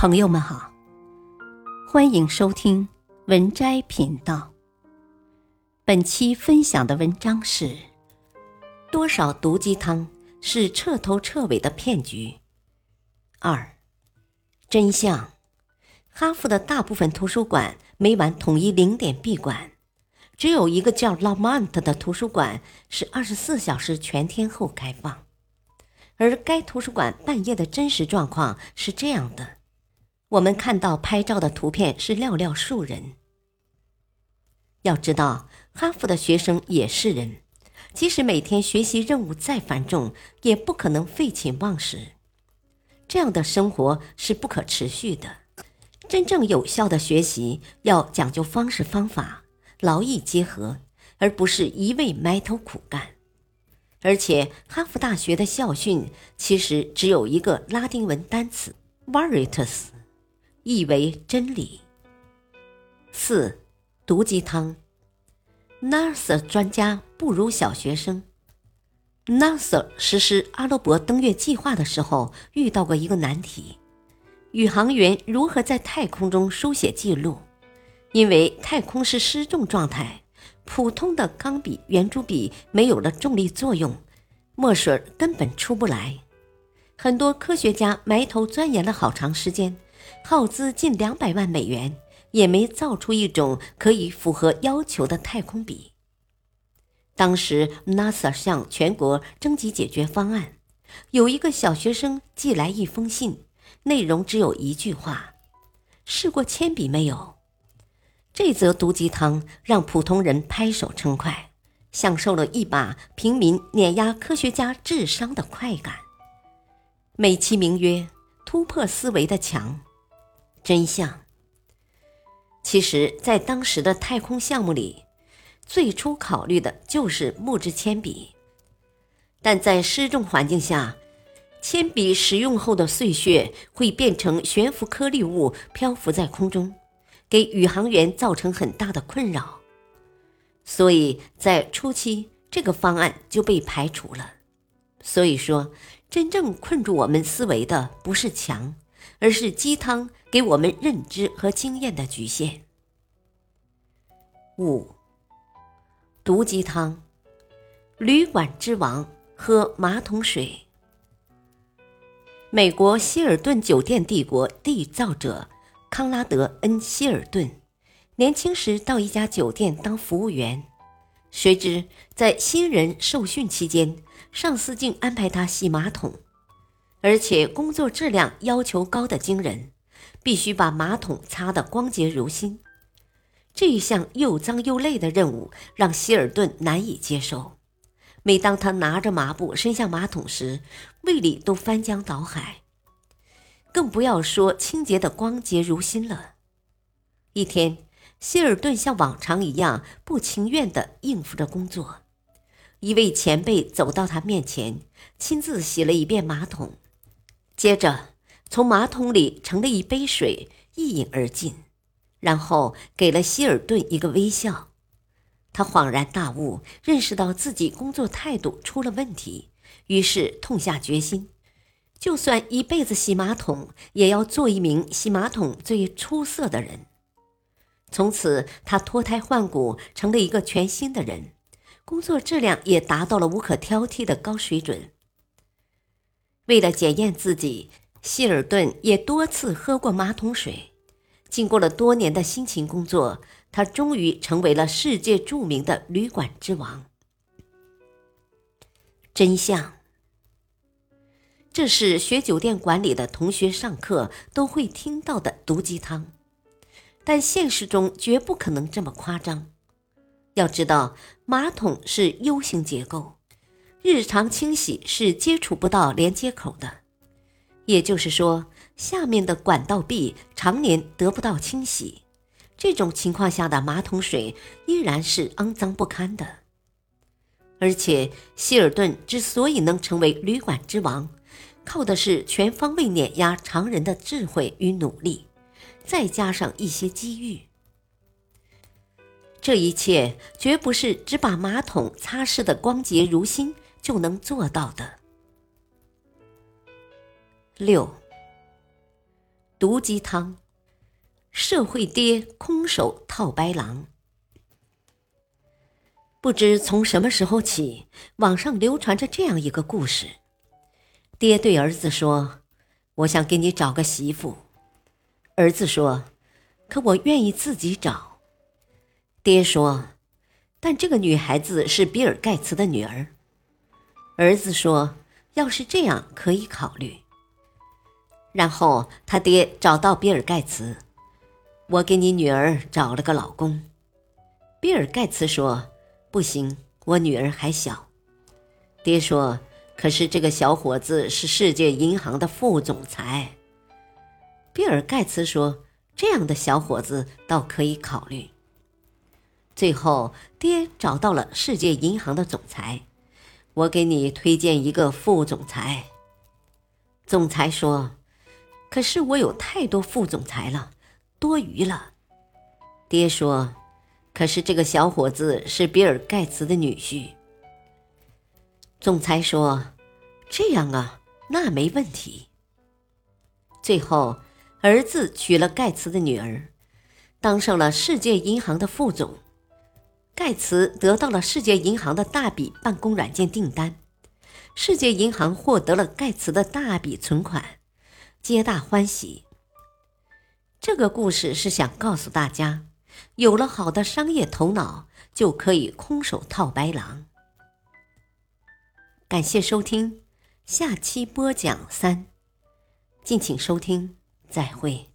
朋友们好，欢迎收听文摘频道。本期分享的文章是：多少毒鸡汤是彻头彻尾的骗局？二，真相：哈佛的大部分图书馆每晚统一零点闭馆，只有一个叫 Lamont 的图书馆是二十四小时全天候开放。而该图书馆半夜的真实状况是这样的。我们看到拍照的图片是寥寥数人。要知道，哈佛的学生也是人，即使每天学习任务再繁重，也不可能废寝忘食。这样的生活是不可持续的。真正有效的学习要讲究方式方法，劳逸结合，而不是一味埋头苦干。而且，哈佛大学的校训其实只有一个拉丁文单词 “veritas”。意为真理。四，毒鸡汤。NASA 专家不如小学生。NASA 实施阿罗伯登月计划的时候，遇到过一个难题：宇航员如何在太空中书写记录？因为太空是失重状态，普通的钢笔、圆珠笔没有了重力作用，墨水根本出不来。很多科学家埋头钻研了好长时间。耗资近两百万美元，也没造出一种可以符合要求的太空笔。当时 NASA 向全国征集解决方案，有一个小学生寄来一封信，内容只有一句话：“试过铅笔没有？”这则毒鸡汤让普通人拍手称快，享受了一把平民碾压科学家智商的快感。美其名曰“突破思维的墙”。真相。其实，在当时的太空项目里，最初考虑的就是木质铅笔，但在失重环境下，铅笔使用后的碎屑会变成悬浮颗粒物，漂浮在空中，给宇航员造成很大的困扰。所以在初期，这个方案就被排除了。所以说，真正困住我们思维的不是墙。而是鸡汤给我们认知和经验的局限。五，毒鸡汤，旅馆之王喝马桶水。美国希尔顿酒店帝国缔造者康拉德 ·N· 希尔顿，年轻时到一家酒店当服务员，谁知在新人受训期间，上司竟安排他洗马桶。而且工作质量要求高的惊人，必须把马桶擦得光洁如新。这一项又脏又累的任务让希尔顿难以接受。每当他拿着抹布伸向马桶时，胃里都翻江倒海，更不要说清洁的光洁如新了。一天，希尔顿像往常一样不情愿地应付着工作。一位前辈走到他面前，亲自洗了一遍马桶。接着，从马桶里盛了一杯水，一饮而尽，然后给了希尔顿一个微笑。他恍然大悟，认识到自己工作态度出了问题，于是痛下决心，就算一辈子洗马桶，也要做一名洗马桶最出色的人。从此，他脱胎换骨，成了一个全新的人，工作质量也达到了无可挑剔的高水准。为了检验自己，希尔顿也多次喝过马桶水。经过了多年的辛勤工作，他终于成为了世界著名的旅馆之王。真相：这是学酒店管理的同学上课都会听到的毒鸡汤，但现实中绝不可能这么夸张。要知道，马桶是 U 型结构。日常清洗是接触不到连接口的，也就是说，下面的管道壁常年得不到清洗。这种情况下的马桶水依然是肮脏不堪的。而且，希尔顿之所以能成为旅馆之王，靠的是全方位碾压常人的智慧与努力，再加上一些机遇。这一切绝不是只把马桶擦拭的光洁如新。就能做到的。六，毒鸡汤，社会爹空手套白狼。不知从什么时候起，网上流传着这样一个故事：爹对儿子说：“我想给你找个媳妇。”儿子说：“可我愿意自己找。”爹说：“但这个女孩子是比尔盖茨的女儿。”儿子说：“要是这样，可以考虑。”然后他爹找到比尔盖茨：“我给你女儿找了个老公。”比尔盖茨说：“不行，我女儿还小。”爹说：“可是这个小伙子是世界银行的副总裁。”比尔盖茨说：“这样的小伙子倒可以考虑。”最后，爹找到了世界银行的总裁。我给你推荐一个副总裁。总裁说：“可是我有太多副总裁了，多余了。”爹说：“可是这个小伙子是比尔盖茨的女婿。”总裁说：“这样啊，那没问题。”最后，儿子娶了盖茨的女儿，当上了世界银行的副总。盖茨得到了世界银行的大笔办公软件订单，世界银行获得了盖茨的大笔存款，皆大欢喜。这个故事是想告诉大家，有了好的商业头脑，就可以空手套白狼。感谢收听，下期播讲三，敬请收听，再会。